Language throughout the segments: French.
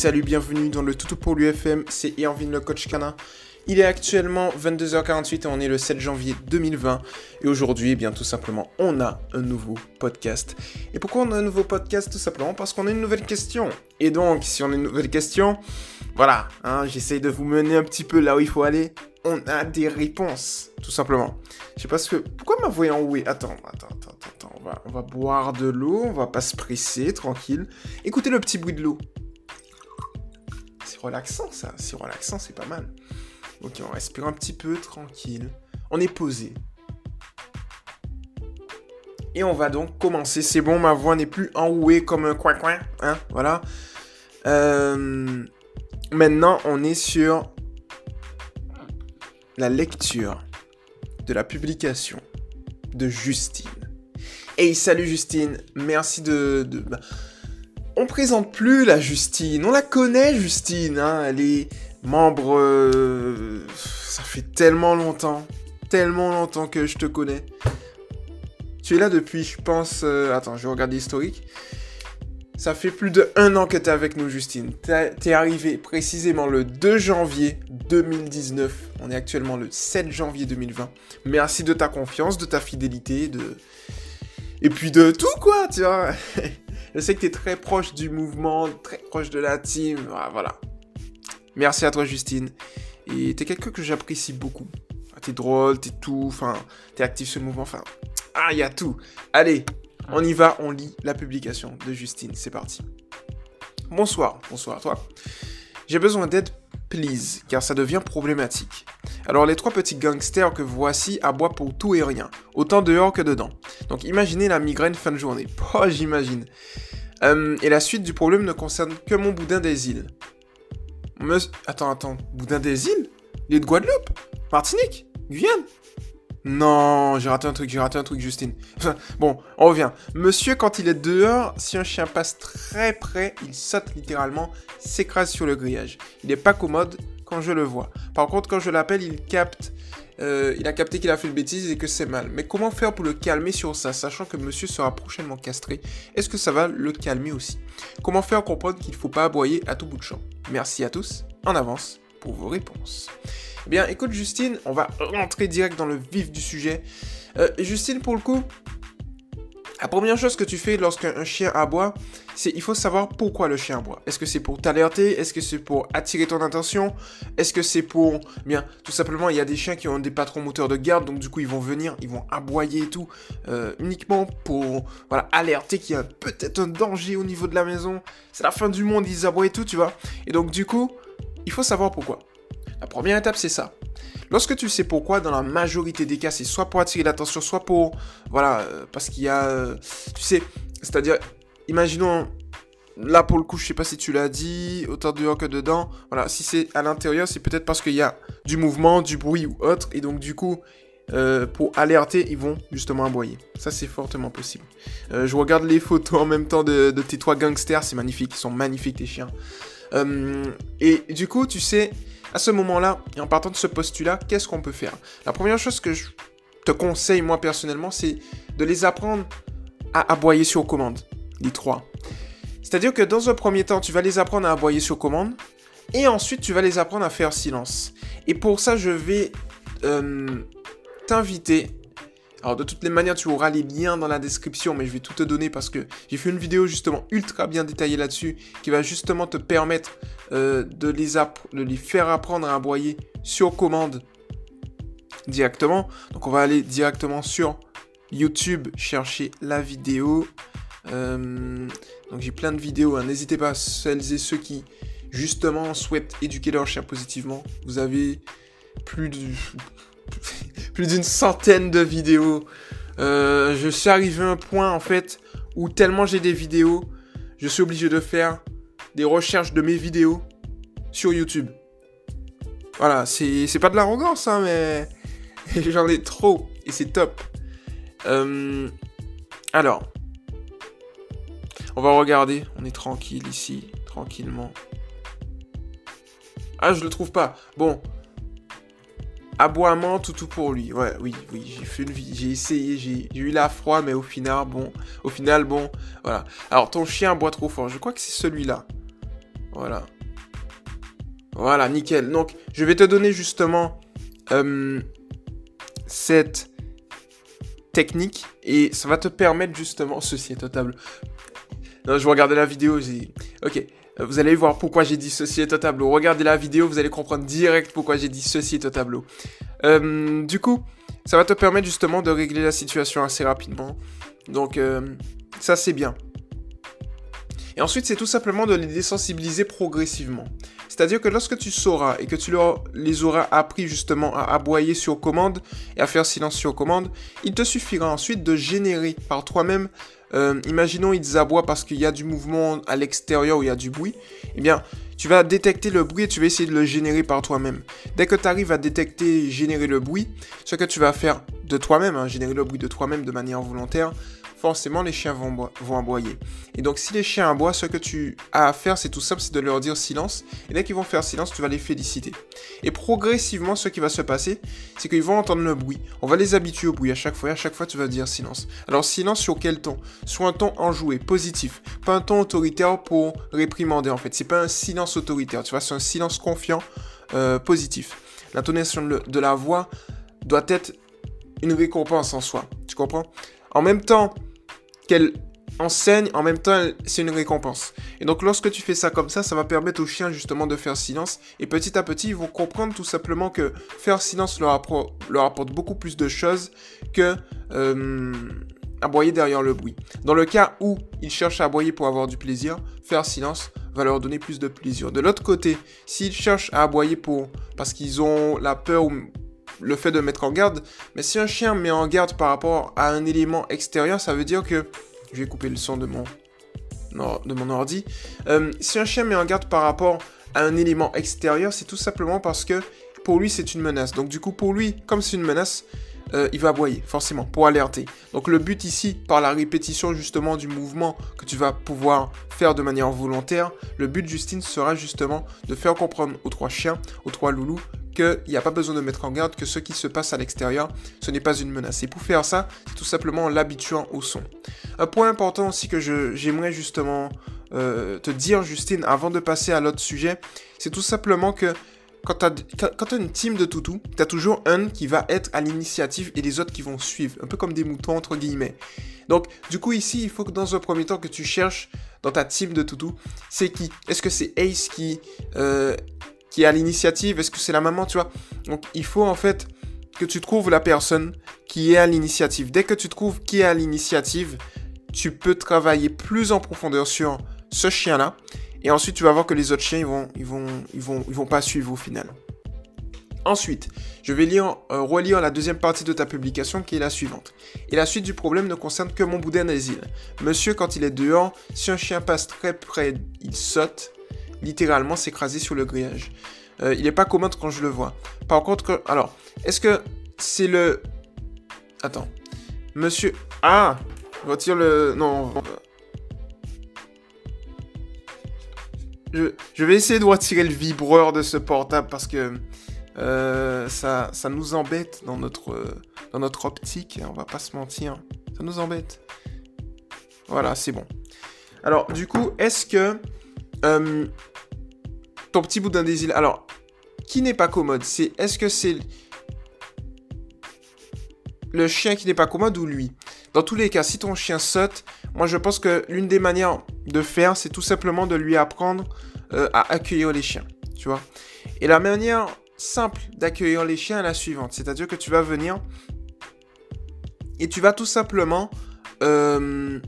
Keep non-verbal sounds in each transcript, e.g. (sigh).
salut, bienvenue dans le Toutou pour l'UFM, c'est Irvin le coach canin. Il est actuellement 22h48 et on est le 7 janvier 2020. Et aujourd'hui, eh bien tout simplement, on a un nouveau podcast. Et pourquoi on a un nouveau podcast? Tout simplement parce qu'on a une nouvelle question. Et donc, si on a une nouvelle question, voilà, hein, j'essaye de vous mener un petit peu là où il faut aller. On a des réponses, tout simplement. Je sais pas ce que... Pourquoi ma voix est Attends, attends, attends, attends. On va, on va boire de l'eau, on va pas se presser, tranquille. Écoutez le petit bruit de l'eau. Relaxant ça, c'est relaxant, c'est pas mal. Ok, on respire un petit peu, tranquille. On est posé. Et on va donc commencer. C'est bon, ma voix n'est plus enrouée comme un coin-coin. Hein, voilà. Euh, maintenant, on est sur la lecture de la publication de Justine. Hey, salut Justine. Merci de... de bah, on présente plus la Justine. On la connaît, Justine. Hein. Elle est membre... euh, ça fait tellement longtemps. Tellement longtemps que je te connais. Tu es là depuis, je pense... euh, attends, je regarde l'historique. Ça fait plus de un an que tu es avec nous, Justine. T'es arrivé précisément le 2 janvier 2019. On est actuellement le 7 janvier 2020. Merci de ta confiance, de ta fidélité, de... Et puis de tout, quoi, tu vois. (laughs) Je sais que tu es très proche du mouvement, très proche de la team. Ah, Voilà. Merci à toi, Justine. Et t'es quelqu'un que j'apprécie beaucoup. Ah, T'es drôle, t'es tout, enfin, t'es actif le mouvement, enfin... Ah, il y a tout. Allez, on y va, on lit la publication de Justine. C'est parti. Bonsoir, bonsoir à toi. J'ai besoin d'aide, please, car ça devient problématique. Alors les trois petits gangsters que voici aboient pour tout et rien, autant dehors que dedans. Donc imaginez la migraine fin de journée. Oh, (laughs) j'imagine. Euh, et la suite du problème ne concerne que mon boudin des îles. Attends, attends, boudin des îles? Est de Guadeloupe? Martinique? Guyane? Non, j'ai raté un truc, j'ai raté un truc, Justine. Bon, on revient. Monsieur, quand il est dehors, si un chien passe très près, il saute littéralement, s'écrase sur le grillage. Il n'est pas commode quand je le vois. Par contre, quand je l'appelle, il capte. euh, il a capté qu'il a fait une bêtise et que c'est mal. Mais comment faire pour le calmer sur ça, sachant que monsieur sera prochainement castré? Est-ce que ça va le calmer aussi? Comment faire comprendre qu'il ne faut pas aboyer à tout bout de champ? Merci à tous, en avance, pour vos réponses. Eh bien, écoute Justine, on va rentrer direct dans le vif du sujet. Euh, Justine, pour le coup, la première chose que tu fais lorsqu'un chien aboie, c'est il faut savoir pourquoi le chien aboie. Est-ce que c'est pour t'alerter? Est-ce que c'est pour attirer ton attention? Est-ce que c'est pour... Bien, tout simplement, il y a des chiens qui ont des patrons moteurs de garde, donc du coup, ils vont venir, ils vont aboyer et tout, euh, uniquement pour, voilà, alerter qu'il y a peut-être un danger au niveau de la maison. C'est la fin du monde, ils aboient et tout, tu vois. Et donc, du coup, il faut savoir pourquoi. La première étape, c'est ça. Lorsque tu sais pourquoi, dans la majorité des cas, c'est soit pour attirer l'attention, soit pour... Voilà, euh, parce qu'il y a... euh, tu sais, c'est-à-dire, imaginons... Là, pour le coup, je sais pas si tu l'as dit, autant dehors que dedans. Voilà, si c'est à l'intérieur, c'est peut-être parce qu'il y a du mouvement, du bruit ou autre. Et donc, du coup, euh, pour alerter, ils vont justement aboyer. Ça, c'est fortement possible. Je regarde les photos en même temps de, de tes trois gangsters. C'est magnifique. Ils sont magnifiques, tes chiens. Euh, et du coup, tu sais, à ce moment-là, et en partant de ce postulat, qu'est-ce qu'on peut faire? La première chose que je te conseille, moi personnellement, c'est de les apprendre à aboyer sur commande. Les trois. C'est-à-dire que dans un premier temps, tu vas les apprendre à aboyer sur commande, et ensuite tu vas les apprendre à faire silence. Et pour ça, je vais euh, t'inviter. Alors de toutes les manières, tu auras les liens dans la description, mais je vais tout te donner parce que j'ai fait une vidéo justement ultra bien détaillée là-dessus, qui va justement te permettre euh, de, les de les faire apprendre à aboyer sur commande directement. Donc on va aller directement sur YouTube chercher la vidéo. Euh, donc j'ai plein de vidéos, hein. n'hésitez pas, celles et ceux qui justement souhaitent éduquer leur chien positivement. Vous avez plus de plus d'une centaine de vidéos. Euh, je suis arrivé à un point en fait où tellement j'ai des vidéos, je suis obligé de faire des recherches de mes vidéos sur YouTube. Voilà, c'est pas de l'arrogance, hein, mais (laughs) j'en ai trop et c'est top. Euh, alors, on va regarder. On est tranquille ici, tranquillement. Ah, je le trouve pas. Bon. Aboiement, tout pour lui. Ouais, oui, oui, j'ai fait une vie, j'ai essayé, j'ai eu la froid, mais au final, bon, au final, bon, voilà. Alors, ton chien aboie trop fort. Je crois que c'est celui-là. Voilà. Voilà, nickel. Donc, je vais te donner justement euh, cette technique et ça va te permettre justement... Ceci est au tableau. Non, je regardais la vidéo, j'ai. Ok, vous allez voir pourquoi j'ai est au tableau. Regardez la vidéo, vous allez comprendre direct pourquoi j'ai est au tableau. Euh, du coup, ça va te permettre justement de régler la situation assez rapidement. Donc, euh, ça c'est bien. Et ensuite, c'est tout simplement de les désensibiliser progressivement. C'est-à-dire que lorsque tu sauras et que tu leur, les auras appris justement à aboyer sur commande et à faire silence sur commande, il te suffira ensuite de générer par toi-même, euh, imaginons ils aboient parce qu'il y a du mouvement à l'extérieur ou il y a du bruit, eh bien, tu vas détecter le bruit et tu vas essayer de le générer par toi-même. Dès que tu arrives à détecter et générer le bruit, ce que tu vas faire de toi-même, hein, générer le bruit de toi-même de manière volontaire, forcément les chiens vont, aboyer. Et donc si les chiens aboient, ce que tu as à faire, c'est tout simple, c'est de leur dire silence. Et dès qu'ils vont faire silence, tu vas les féliciter. Et progressivement, ce qui va se passer, c'est qu'ils vont entendre le bruit. On va les habituer au bruit à chaque fois. Et à chaque fois, tu vas dire silence. Alors silence sur quel ton? Sur un ton enjoué, positif. Pas un ton autoritaire pour réprimander en fait. C'est pas un silence autoritaire. Tu vois, c'est un silence confiant, euh, positif. L'intonation de la voix doit être une récompense en soi. Tu comprends? En même temps, qu'elle enseigne, en même temps, c'est une récompense. Et donc, lorsque tu fais ça comme ça, ça va permettre aux chiens justement de faire silence. Et petit à petit, ils vont comprendre tout simplement que faire silence leur, apporte beaucoup plus de choses que euh, aboyer derrière le bruit. Dans le cas où ils cherchent à aboyer pour avoir du plaisir, faire silence va leur donner plus de plaisir. De l'autre côté, s'ils cherchent à aboyer pour parce qu'ils ont la peur ou le fait de mettre en garde. Mais si un chien met en garde par rapport à un élément extérieur, ça veut dire que... Je vais couper le son de mon, de mon ordi. Euh, si un chien met en garde par rapport à un élément extérieur, c'est tout simplement parce que pour lui, c'est une menace. Donc du coup, pour lui, comme c'est une menace, euh, il va aboyer, forcément, pour alerter. Donc le but ici, par la répétition justement du mouvement que tu vas pouvoir faire de manière volontaire, le but, Justine, sera justement de faire comprendre aux trois chiens, aux trois loulous, qu'il n'y a pas besoin de mettre en garde que ce qui se passe à l'extérieur, ce n'est pas une menace. Et pour faire ça, c'est tout simplement en l'habituant au son. Un point important aussi que j'aimerais justement euh, te dire, Justine, avant de passer à l'autre sujet, c'est tout simplement que quand tu as, une team de toutous, tu as toujours un qui va être à l'initiative et les autres qui vont suivre, un peu comme des moutons entre guillemets. Donc, du coup, ici, il faut que dans un premier temps que tu cherches dans ta team de toutous, c'est qui? Est-ce que c'est Ace qui euh, qui est à l'initiative Est-ce que c'est la maman, tu vois? Donc il faut en fait que tu trouves la personne qui est à l'initiative. Dès que tu trouves qui est à l'initiative, tu peux travailler plus en profondeur sur ce chien-là. Et ensuite, tu vas voir que les autres chiens, ils vont, ils vont, ils vont, pas suivre au final. Ensuite, je vais lire, euh, relire la deuxième partie de ta publication qui est la suivante. Et la suite du problème ne concerne que mon boudin d'asile. Monsieur, quand il est dehors, si un chien passe très près, il saute littéralement s'écraser sur le grillage. Euh, il n'est pas commode quand je le vois. Par contre, alors, est-ce que c'est le... Attends. Monsieur... Ah Retire le... Non. Je, je, vais essayer de retirer le vibreur de ce portable parce que euh, ça, ça nous embête dans notre, dans notre optique. On va pas se mentir. Ça nous embête. Voilà, c'est bon. Alors, du coup, est-ce que... Euh, ton petit boudin des îles. Alors, qui n'est pas commode C'est est-ce que c'est le chien qui n'est pas commode ou lui? Dans tous les cas, si ton chien saute, moi je pense que l'une des manières de faire, c'est tout simplement de lui apprendre euh, à accueillir les chiens, tu vois? Et la manière simple d'accueillir les chiens est la suivante, c'est-à-dire que tu vas venir et tu vas tout simplement euh,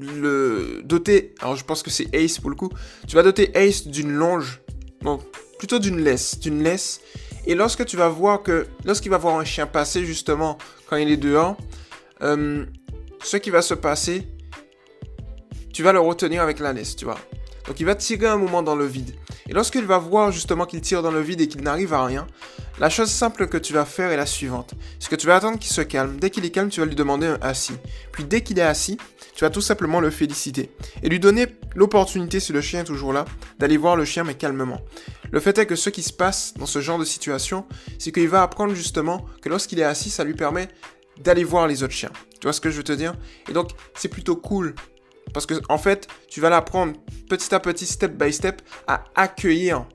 le doter, alors je pense que c'est Ace pour le coup, tu vas doter Ace d'une longe, bon, plutôt d'une laisse, d'une laisse, et lorsque tu vas voir que, lorsqu'il va voir un chien passer justement quand il est dehors, euh, ce qui va se passer, tu vas le retenir avec la laisse, tu vois. Donc il va tirer un moment dans le vide. Et lorsqu'il va voir justement qu'il tire dans le vide et qu'il n'arrive à rien, la chose simple que tu vas faire est la suivante. C'est que tu vas attendre qu'il se calme. Dès qu'il est calme, tu vas lui demander un assis. Puis dès qu'il est assis, tu vas tout simplement le féliciter. Et lui donner l'opportunité, si le chien est toujours là, d'aller voir le chien mais calmement. Le fait est que ce qui se passe dans ce genre de situation, c'est qu'il va apprendre justement que lorsqu'il est assis, ça lui permet d'aller voir les autres chiens. Tu vois ce que je veux te dire? Et donc, c'est plutôt cool Parce que, en fait, tu vas l'apprendre petit à petit, step by step, à accueillir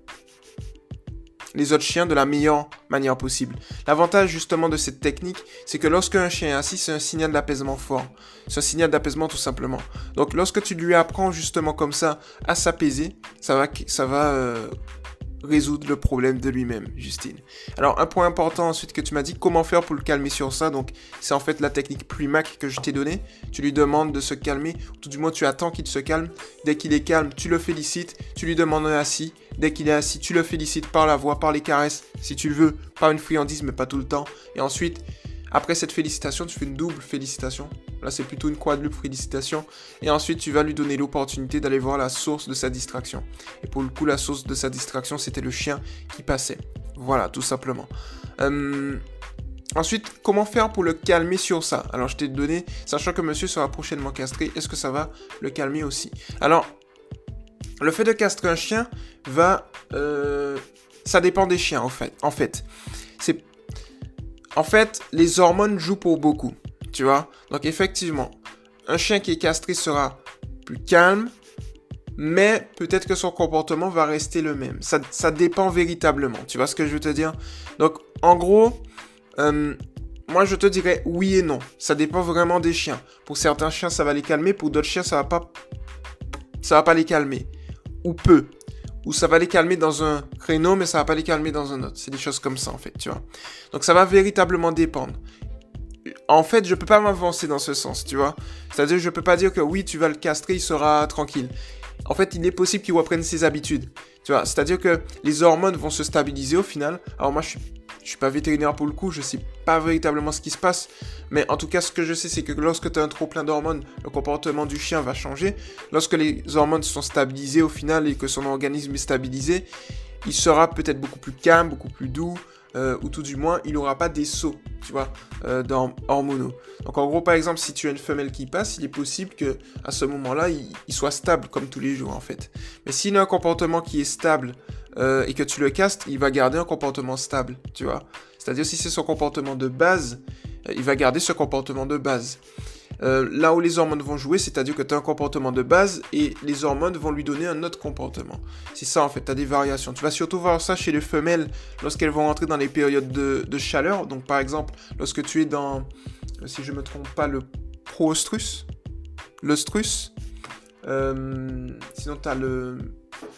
les autres chiens de la meilleure manière possible. L'avantage justement de cette technique, c'est que lorsque un chien est assis, c'est un signal d'apaisement fort. C'est un signal d'apaisement tout simplement. Donc lorsque tu lui apprends justement comme ça à s'apaiser, ça va, ça va euh, résoudre le problème de lui-même, Justine. Alors, un point important ensuite que tu m'as dit, comment faire pour le calmer sur ça? Donc, c'est en fait la technique Primac que je t'ai donnée. Tu lui demandes de se calmer, ou tout du moins, tu attends qu'il se calme. Dès qu'il est calme, tu le félicites, tu lui demandes un assis. Dès qu'il est assis, tu le félicites par la voix, par les caresses, si tu le veux, par une friandise, mais pas tout le temps. Et ensuite, après cette félicitation, tu fais une double félicitation. Là, c'est plutôt une quadruple félicitation. Et ensuite, tu vas lui donner l'opportunité d'aller voir la source de sa distraction. Et pour le coup, la source de sa distraction, c'était le chien qui passait. Voilà, tout simplement. Euh, ensuite, comment faire pour le calmer sur ça? Alors, je t'ai donné, sachant que monsieur sera prochainement castré, est-ce que ça va le calmer aussi? Alors, le fait de castrer un chien va... Euh, ça dépend des chiens, en fait. En fait, en fait, les hormones jouent pour beaucoup, tu vois. Donc effectivement, un chien qui est castré sera plus calme, mais peut-être que son comportement va rester le même. Ça, dépend véritablement, tu vois ce que je veux te dire? Donc en gros, euh, moi je te dirais oui et non. Ça dépend vraiment des chiens. Pour certains chiens, ça va les calmer, pour d'autres chiens, ça va pas, ça va pas les calmer. Ou peu où ça va les calmer dans un créneau, mais ça va pas les calmer dans un autre. C'est des choses comme ça, en fait, tu vois. Donc ça va véritablement dépendre. En fait, je peux pas m'avancer dans ce sens, tu vois. C'est-à-dire, je peux pas dire que oui, tu vas le castrer, il sera tranquille. En fait, il est possible qu'il reprenne ses habitudes. Tu vois, c'est-à-dire que les hormones vont se stabiliser au final. Alors moi, je suis je suis pas vétérinaire pour le coup, je sais pas véritablement ce qui se passe, mais en tout cas, ce que je sais, c'est que lorsque tu as un trop plein d'hormones, le comportement du chien va changer. Lorsque les hormones sont stabilisées au final et que son organisme est stabilisé, il sera peut-être beaucoup plus calme, beaucoup plus doux, euh, ou tout du moins, il n'aura pas des sauts, tu vois, euh, dans. Donc en gros, par exemple, si tu as une femelle qui passe, il est possible que à ce moment-là, il, il, soit stable comme tous les jours en fait. Mais s'il a un comportement qui est stable euh, et que tu le castes, il va garder un comportement stable, tu vois. C'est-à-dire si c'est son comportement de base, euh, il va garder ce comportement de base. Euh, là où les hormones vont jouer, c'est-à-dire que tu as un comportement de base et les hormones vont lui donner un autre comportement. C'est ça en fait, tu as des variations. Tu vas surtout voir ça chez les femelles lorsqu'elles vont rentrer dans les périodes de, chaleur. Donc par exemple, lorsque tu es dans, si je ne me trompe pas, le prostrus, l'ostrus. sinon tu as le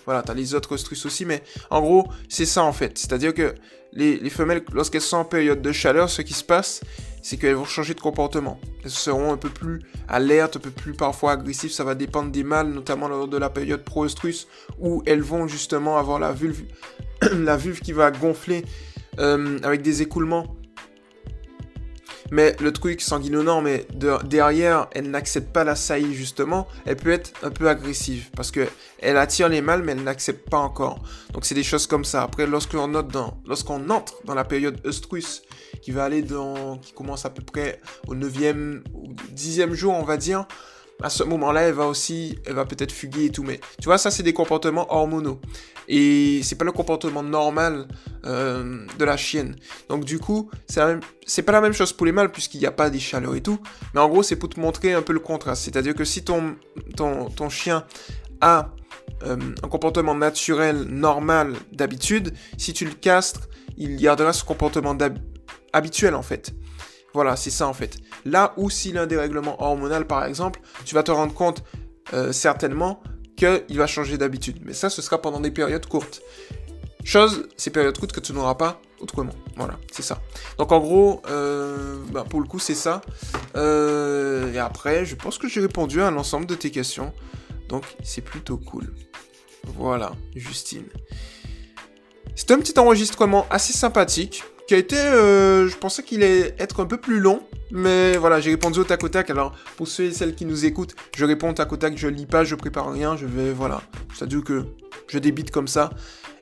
voilà, les autres ostrus aussi, mais en gros, c'est ça en fait. C'est-à-dire que les, femelles, lorsqu'elles sont en période de chaleur, ce qui se passe, c'est qu'elles vont changer de comportement. Elles seront un peu plus alertes, un peu plus parfois agressives. Ça va dépendre des mâles, notamment lors de la période pro-ostrus, où elles vont justement avoir la vulve, (clears throat) la vulve qui va gonfler euh, avec des écoulements mais le truc sanguinolent, mais derrière, elle n'accepte pas la saillie justement, elle peut être un peu agressive parce que elle attire les mâles, mais elle n'accepte pas encore. Donc c'est des choses comme ça. Après, lorsqu'on lorsqu'on entre dans la période œstrus, qui va aller dans, qui commence à peu près au 9e ou 10e jour, on va dire, à ce moment-là, elle va aussi, elle va peut-être fuguer et tout. Mais tu vois, ça, c'est des comportements hormonaux. Et c'est pas le comportement normal euh, de la chienne. Donc du coup, c'est pas la même chose pour les mâles puisqu'il n'y a pas des chaleurs et tout. Mais en gros, c'est pour te montrer un peu le contraste. C'est-à-dire que si ton, ton, ton chien a euh, un comportement naturel, normal, d'habitude, si tu le castres, il gardera ce comportement habituel en fait. Voilà, c'est ça en fait. Là où s'il a un dérèglement hormonal par exemple, tu vas te rendre compte euh, certainement qu'il va changer d'habitude. Mais ça, ce sera pendant des périodes courtes. Chose, ces périodes courtes que tu n'auras pas autrement. Voilà, c'est ça. Donc en gros, euh, bah, pour le coup, c'est ça. Euh, et après, je pense que j'ai répondu à l'ensemble de tes questions. Donc c'est plutôt cool. Voilà, Justine. C'est un petit enregistrement assez sympathique qui a été, euh, je pensais qu'il allait être un peu plus long, mais voilà, j'ai répondu au tac au tac. Alors, pour ceux et celles qui nous écoutent, je réponds au tac au tac, je lis pas, je prépare rien, je vais, voilà. C'est-à-dire que je débite comme ça.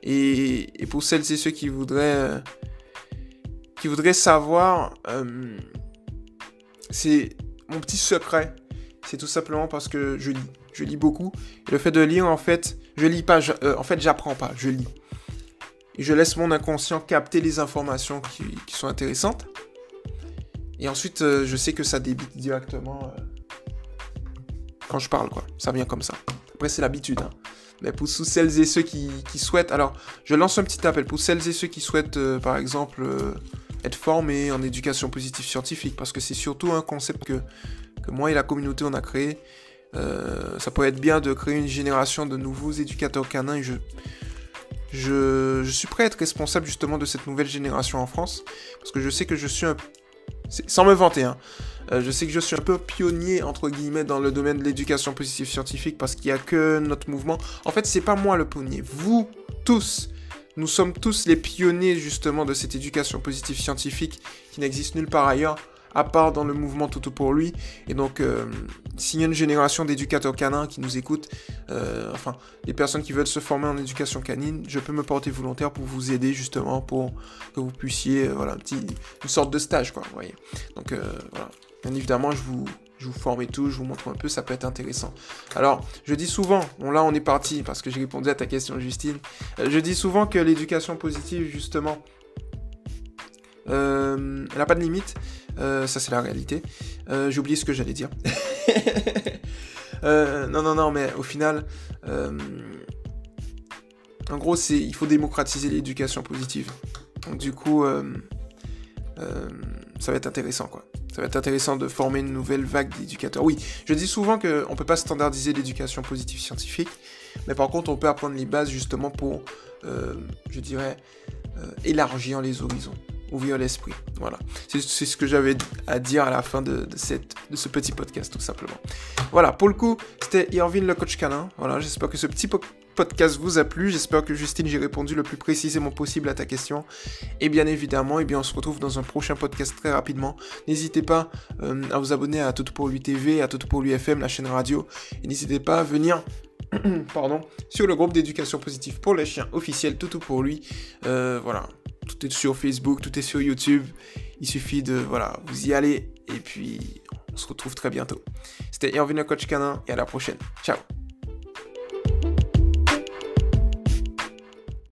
Et, pour celles et ceux qui voudraient, euh, qui voudraient savoir, euh, c'est mon petit secret. C'est tout simplement parce que je lis. Je lis beaucoup. Et le fait de lire, en fait, je lis pas, en fait, j'apprends pas, je lis je laisse mon inconscient capter les informations qui, sont intéressantes. Et ensuite, euh, je sais que ça débite directement euh, quand je parle, quoi. Ça vient comme ça. Après, c'est l'habitude. Hein. Mais pour celles et ceux qui, souhaitent, alors je lance un petit appel pour celles et ceux qui souhaitent, euh, par exemple, être formés en éducation positive scientifique, parce que c'est surtout un concept que, que moi et la communauté on a créé. Ça peut être bien de créer une génération de nouveaux éducateurs canins. je, je, suis prêt à être responsable justement de cette nouvelle génération en France, parce que je sais que je suis un... Sans me vanter, hein, euh, je sais que je suis un peu pionnier, entre guillemets, dans le domaine de l'éducation positive scientifique parce qu'il n'y a que notre mouvement. En fait, c'est pas moi le pionnier. Vous, tous, nous sommes tous les pionniers, justement, de cette éducation positive scientifique qui n'existe nulle part ailleurs à part dans le mouvement Toto pour lui. Et donc, euh, s'il y a une génération d'éducateurs canins qui nous écoutent, euh, enfin, des personnes qui veulent se former en éducation canine, je peux me porter volontaire pour vous aider justement pour que vous puissiez, voilà, un petit, une sorte de stage, quoi, vous voyez. Donc, voilà. Bien évidemment, je vous, je vous forme et tout, je vous montre un peu, ça peut être intéressant. Alors, je dis souvent, bon là on est parti parce que j'ai répondu à ta question Justine, euh, je dis souvent que l'éducation positive justement, euh, elle n'a pas de limite, euh, ça c'est la réalité. j'ai oublié ce que j'allais dire. (laughs) non, non, non, mais au final, en gros, il faut démocratiser l'éducation positive. Donc du coup, ça va être intéressant quoi. Ça va être intéressant de former une nouvelle vague d'éducateurs. Oui, je dis souvent qu'on ne peut pas standardiser l'éducation positive scientifique, mais par contre on peut apprendre les bases justement pour, euh, je dirais, euh, élargir les horizons, ouvrir l'esprit. Voilà, c'est ce que j'avais à dire à la fin de, ce petit podcast tout simplement. Voilà, pour le coup, c'était Irvin le coach canin. Voilà, j'espère que ce petit podcast vous a plu. J'espère que Justine, j'ai répondu le plus précisément possible à ta question. Et bien évidemment, et eh bien, on se retrouve dans un prochain podcast très rapidement. N'hésitez pas euh, à vous abonner à Tout pour lui TV, à Tout pour lui FM, la chaîne radio. Et n'hésitez pas à venir (clears throat) pardon, sur le groupe d'éducation positive pour les chiens officiel Toutou pour lui. Euh, voilà, tout est sur Facebook, tout est sur YouTube. Il suffit de, voilà, vous y aller et puis on se retrouve très bientôt. C'était Irvin, coach canin et à la prochaine. Ciao